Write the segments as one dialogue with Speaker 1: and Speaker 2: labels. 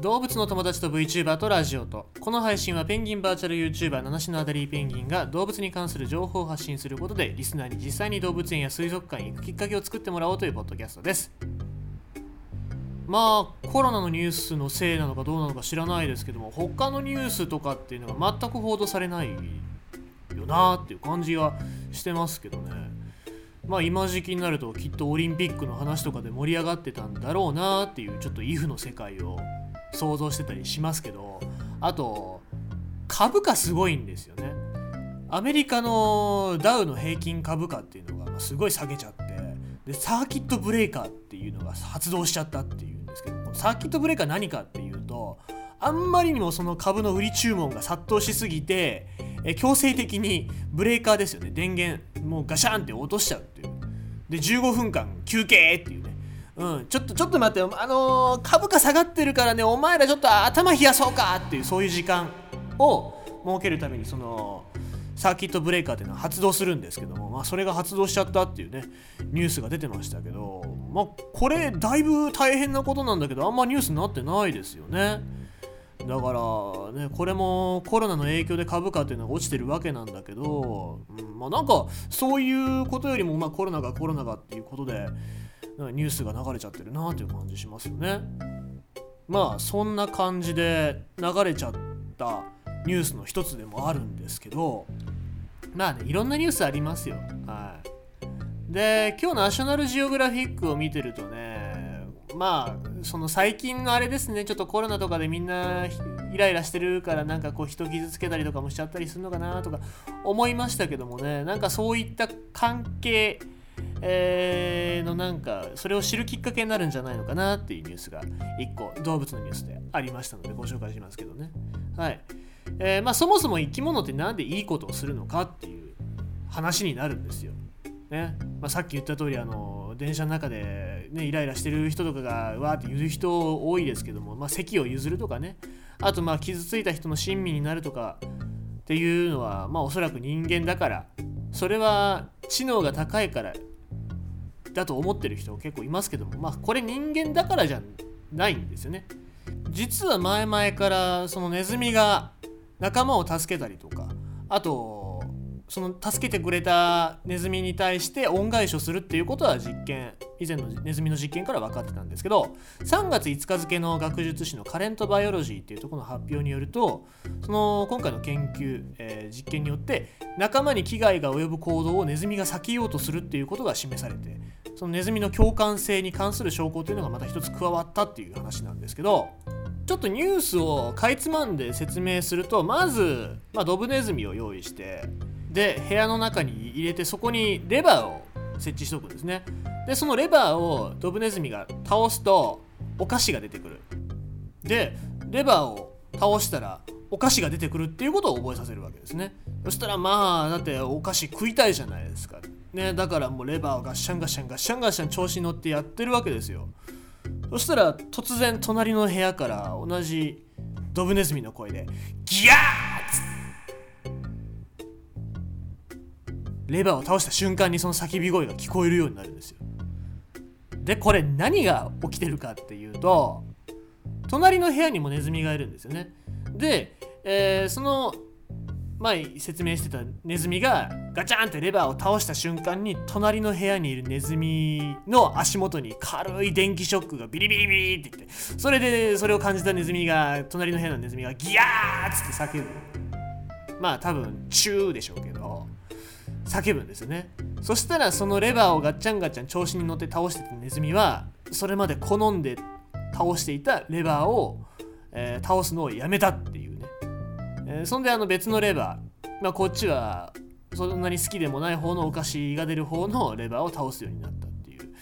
Speaker 1: 動物の友達と VTuber とラジオとこの配信はペンギンバーチャル YouTuber 七種のアダリーペンギンが動物に関する情報を発信することでリスナーに実際に動物園や水族館に行くきっかけを作ってもらおうというポッドキャストです。まあコロナのニュースのせいなのかどうなのか知らないですけども他のニュースとかっていうのが全く報道されないよなっていう感じはしてますけどね。まあ今時期になるときっとオリンピックの話とかで盛り上がってたんだろうなっていうちょっとイフの世界を想像してたりしますけどあと株価すごいんですよね。アメリカのダウの平均株価っていうのがすごい下げちゃってでサーキットブレーカーっていうのが発動しちゃったっていうんですけどサーキットブレーカー何かっていうとあんまりにもその株の売り注文が殺到しすぎてえ強制的にブレーカーですよね。電源もうガシャンって落としちゃうっていう。で15分間休憩っていう。うん、ちょっとちょっと待ってあのー株価下がってるからねお前らちょっと頭冷やそうかっていうそういう時間を設けるためにそのサーキットブレーカーっていうのは発動するんですけども、まあ、それが発動しちゃったっていうねニュースが出てましたけど、まあ、これだいぶ大変なことなんだけどあんまニュースになってないですよね。だからねこれもコロナの影響で株価っていうのが落ちてるわけなんだけど、うんまあ、なんかそういうことよりも、まあ、コロナがコロナがっていうことでニュースが流れちゃってるなっていう感じしますよね。まあそんな感じで流れちゃったニュースの一つでもあるんですけどまあねいろんなニュースありますよ。はい、で今日ナショナルジオグラフィックを見てるとねまあその最近のあれですねちょっとコロナとかでみんなイライラしてるからなんかこう人傷つけたりとかもしちゃったりするのかなとか思いましたけどもねなんかそういった関係えー、のなんかそれを知るきっかけになるんじゃないのかなっていうニュースが1個動物のニュースでありましたのでご紹介しますけどね。はい。え、まあそもそも生き物って何でいいことをするのかっていう話になるんですよ。ね。まあ、さっき言った通りあの電車の中で、ね、イライラしてる人とかがわーって言う人多いですけども、まあ、席を譲るとかね。あとまあ傷ついた人の親身になるとかっていうのはまあおそらく人間だからそれは知能が高いからだと思ってる人結構いますけどもまあこれ人間だからじゃないんですよね。実は前々からそのネズミが仲間を助けたりとかあとその助けてくれたネズミに対して恩返しをするっていうことは実験以前のネズミの実験から分かってたんですけど3月5日付の学術誌のカレントバイオロジーっていうところの発表によるとその今回の研究、えー、実験によって仲間に危害が及ぶ行動をネズミが避けようとするっていうことが示されてそのネズミの共感性に関する証拠というのがまた一つ加わったっていう話なんですけどちょっとニュースをかいつまんで説明するとまず、まあ、ドブネズミを用意してで部屋の中に入れてそこにレバーを設置しておくんですね。でそのレバーをドブネズミが倒すとお菓子が出てくる。でレバーを倒したらお菓子が出てくるっていうことを覚えさせるわけですね。そしたらまあだってお菓子食いたいじゃないですか。ねだからもうレバーをガッシャンガッシャンガッシャンガッシャン調子に乗ってやってるわけですよ。そしたら突然隣の部屋から同じドブネズミの声でギャーッレバーを倒した瞬間にその叫び声が聞こえるようになるんですよ。でこれ何が起きてるかっていうと隣の部屋にもネズミがいるんですよね。で、えー、その前説明してたネズミがガチャンってレバーを倒した瞬間に隣の部屋にいるネズミの足元に軽い電気ショックがビリビリビリって言ってそれでそれを感じたネズミが隣の部屋のネズミがギヤーっつって叫ぶ。まあ多分チューでしょうけど叫ぶんですよね。そしたらそのレバーをガッチャンガチャン調子に乗って倒してたネズミはそれまで好んで倒していたレバーを、えー、倒すのをやめたっていうね、えー、そんであの別のレバー、まあ、こっちはそんなに好きでもない方のお菓子が出る方のレバーを倒すようになったっていう、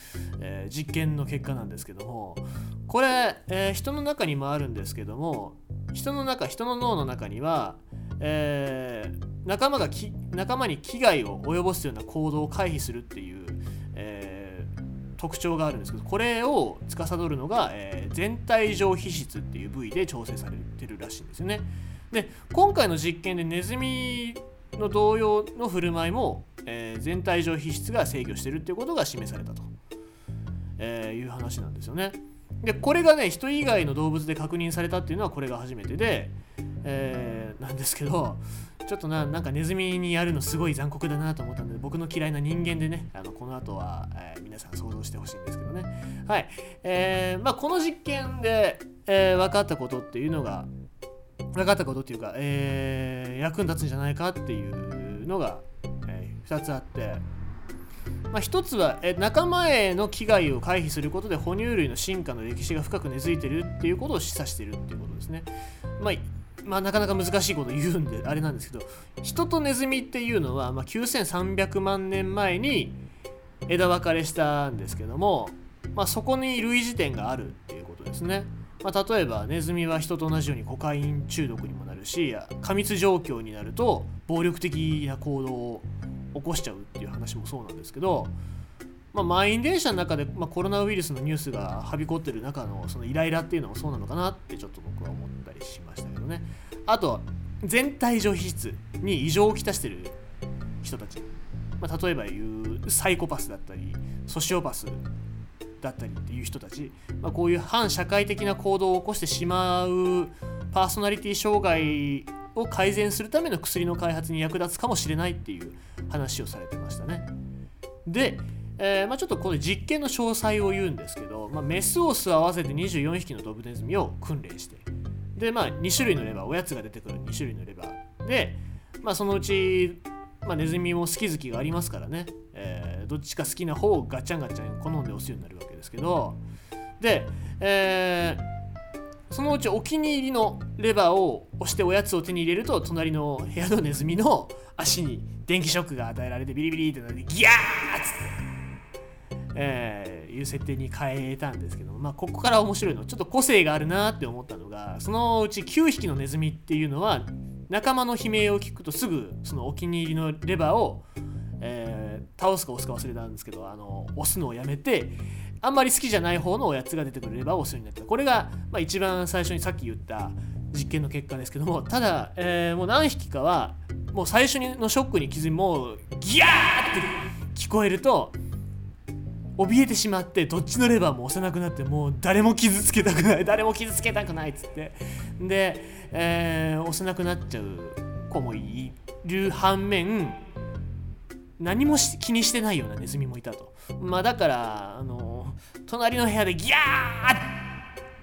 Speaker 1: えー、実験の結果なんですけどもこれ、え人の中にもあるんですけども人の中人の脳の中には、えー、仲間がき仲間に危害を及ぼすような行動を回避するっていう、えー、特徴があるんですけどこれを司るのが、えー、全体上皮質っていう部位で調整されてるらしいんですよね。で今回の実験でネズミの同様の振る舞いも、えー、全体上皮質が制御してるっていうことが示されたと、えー、いう話なんですよね。でこれがね人以外の動物で確認されたっていうのはこれが初めてで、えー、なんですけどちょっとななんかネズミにやるのすごい残酷だなと思ったので僕の嫌いな人間でねあのこの後は、えー、皆さん想像してほしいんですけどね。はい。えー、まあこの実験で、えー、分かったことっていうのが分かったことっていうか、えー、役に立つんじゃないかっていうのが、えー、2つあってまあ、一つはえ仲間への危害を回避することで哺乳類の進化の歴史が深く根付いてるっていうことを示唆してるっていうことですね。まあまあ、なかなか難しいこと言うんであれなんですけど人とネズミっていうのは、まあ、9300万年前に枝分かれしたんですけども、まあ、そこに類似点があるっていうことですね。まあ、例えばネズミは人と同じようにコカイン中毒にもなるし過密状況になると暴力的な行動を起こしちゃうっていう話もそうなんですけど、まあ、満員電車の中で、まあ、コロナウイルスのニュースがはびこってる中のそのイライラっていうのもそうなのかなってちょっと僕は思ったりしましたけどね。あと全体上皮質に異常をきたしてる人たち、まあ、例えば言うサイコパスだったりソシオパス。だったりっていう人たち、まあ、こういう反社会的な行動を起こしてしまうパーソナリティ障害を改善するための薬の開発に役立つかもしれないっていう話をされてましたね。で、えー、まあ、ちょっとこの実験の詳細を言うんですけど、まあ、メスオス合わせて24匹のドブネズミを訓練してで、まあ、2種類のレバーおやつが出てくる2種類のレバーで、まあ、そのうち、まあ、ネズミも好き好きがありますからね、えー、どっちか好きな方をガチャンガチャン好んで押すようになるわけですけどで、えーそのうちお気に入りのレバーを押しておやつを手に入れると隣の部屋のネズミの足に電気ショックが与えられてビリビリってなってギャーッつって、えー、いう設定に変えたんですけどまあここから面白いのちょっと個性があるなって思ったのがそのうち9匹のネズミっていうのは仲間の悲鳴を聞くとすぐそのお気に入りのレバーを、えー、倒すか押すか忘れたんですけどあの押すのをやめてあんまり好きじゃない方のおやつが出てくれれば押すようになったこれが、まあ、一番最初にさっき言った実験の結果ですけどもただ、えー、もう何匹かはもう最初のショックに気づいもうギャーって聞こえると怯えてしまってどっちのレバーも押せなくなってもう誰も傷つけたくない。誰も傷つけたくないっつって。で、えー、押せなくなっちゃう子もいる反面何も気にしてないようなネズミもいたと。まあだからあの隣の部屋でギャー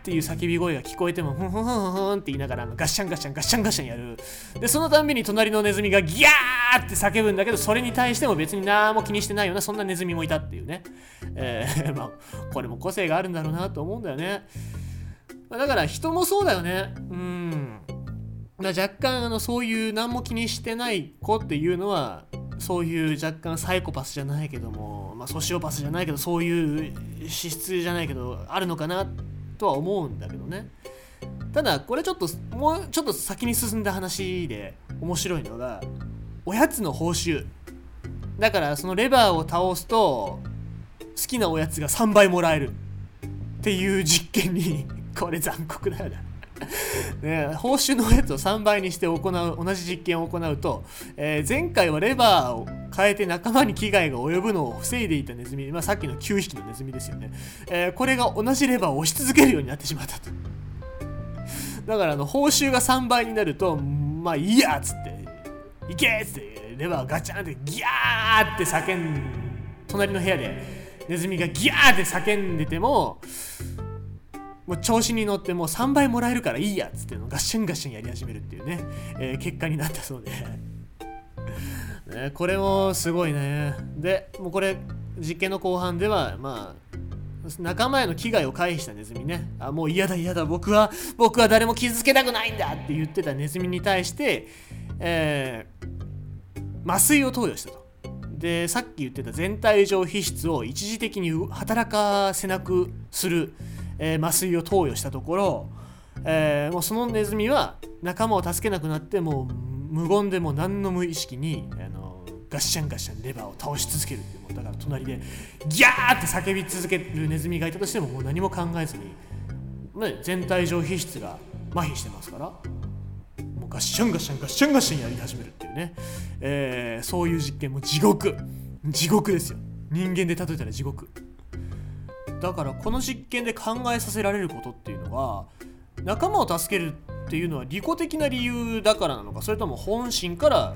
Speaker 1: っていう叫び声が聞こえてもふんふんふんふんって言いながらガッシャンガッシャンガッシャンガッシャンやる。でそのたんびに隣のネズミがギャーって叫ぶんだけどそれに対しても別に何も気にしてないようなそんなネズミもいたっていうね、えー、まあこれも個性があるんだろうなと思うんだよね。だから人もそうだよね。うん。若干あのそういう何も気にしてない子っていうのはそういう若干サイコパスじゃないけども、まあ、ソシオパスじゃないけどそういう資質じゃないけどあるのかなとは思うんだけどね。ただこれちょっともうちょっと先に進んだ話で面白いのがおやつの報酬。だからそのレバーを倒すと好きなおやつが3倍もらえるっていう実験にこれ残酷だよな ね、報酬のやつを3倍にして行う同じ実験を行うと、えー、前回はレバーを変えて仲間に危害が及ぶのを防いでいたネズミ、まあ、さっきの9匹のネズミですよね、えー、これが同じレバーを押し続けるようになってしまったとだからあの報酬が3倍になるとまあいいやっつって「いけ!」っつってレバーガチャンってギャーって叫ん隣の部屋でネズミがギャーって叫んでてももう調子に乗ってもう3倍もらえるからいいやっつってのガッシャンガッシャンやり始めるっていうね、えー、結果になったそうで。ね、これもすごいね。でもうこれ実験の後半ではまあ仲間への危害を回避したネズミね。あもう嫌だ嫌だ。僕は僕は誰も傷つけたくないんだって言ってたネズミに対して、えー、麻酔を投与したと。でさっき言ってた全体上皮質を一時的に働かせなくするえー、麻酔を投与したところ、えー、もうそのネズミは仲間を助けなくなってもう無言でも何の無意識にあのガッシャンガッシャンレバーを倒し続けるってもうだから隣でギャーって叫び続けるネズミがいたとしてももう何も考えずに、ね、全体上皮質が麻痺してますからもうガッシャンガッシャンガッシャンガッシャンやり始めるっていうね、えー、そういう実験も地獄。地獄ですよ。人間で例えたら地獄。だからこの実験で考えさせられることっていうのは仲間を助けるっていうのは利己的な理由だからなのかそれとも本心から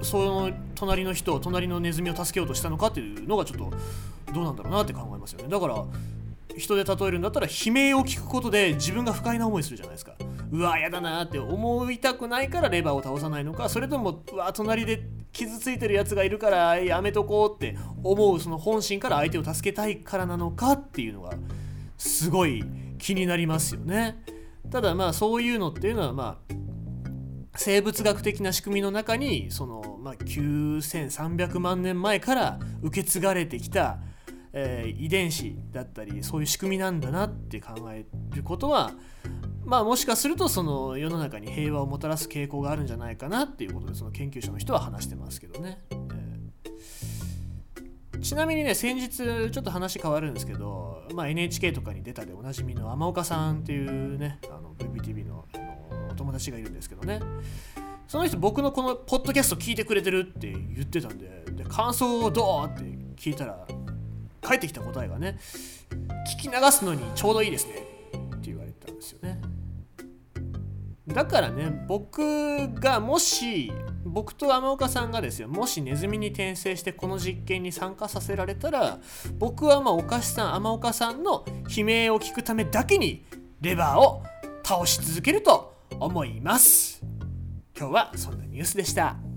Speaker 1: その隣の人隣のネズミを助けようとしたのかっていうのがちょっとどうなんだろうなって考えますよね。だから人で例えるんだったら悲鳴を聞くことで自分が不快な思いするじゃないですか。うわやだなって思いたくないからレバーを倒さないのかそれともうわ隣で傷ついてるやつがいるからやめとこうって思うその本心から相手を助けたいからなのかっていうのがすごい気になりますよね。ただまあそういうのっていうのはまあ生物学的な仕組みの中にその、まあ、9300万年前から受け継がれてきた、えー、遺伝子だったりそういう仕組みなんだなって考えることはまあもしかするとその世の中に平和をもたらす傾向があるんじゃないかなっていうことでその研究者の人は話してますけどね。えー、ちなみにね先日ちょっと話変わるんですけど、まあ、NHK とかに出たでおなじみの天岡さんっていうねあの VPTV ののお友達がいるんですけどね。その人僕のこのポッドキャスト聞いてくれてるって言ってたんでで感想をどうって聞いたら返ってきた答えがね聞き流すのにちょうどいいですねって言われたんですよね。だからね僕がもし僕と天岡さんがですよもしネズミに転生してこの実験に参加させられたら僕はまあお菓子さん天岡さんの悲鳴を聞くためだけにレバーを倒し続けると思います。今日はそんなニュースでした。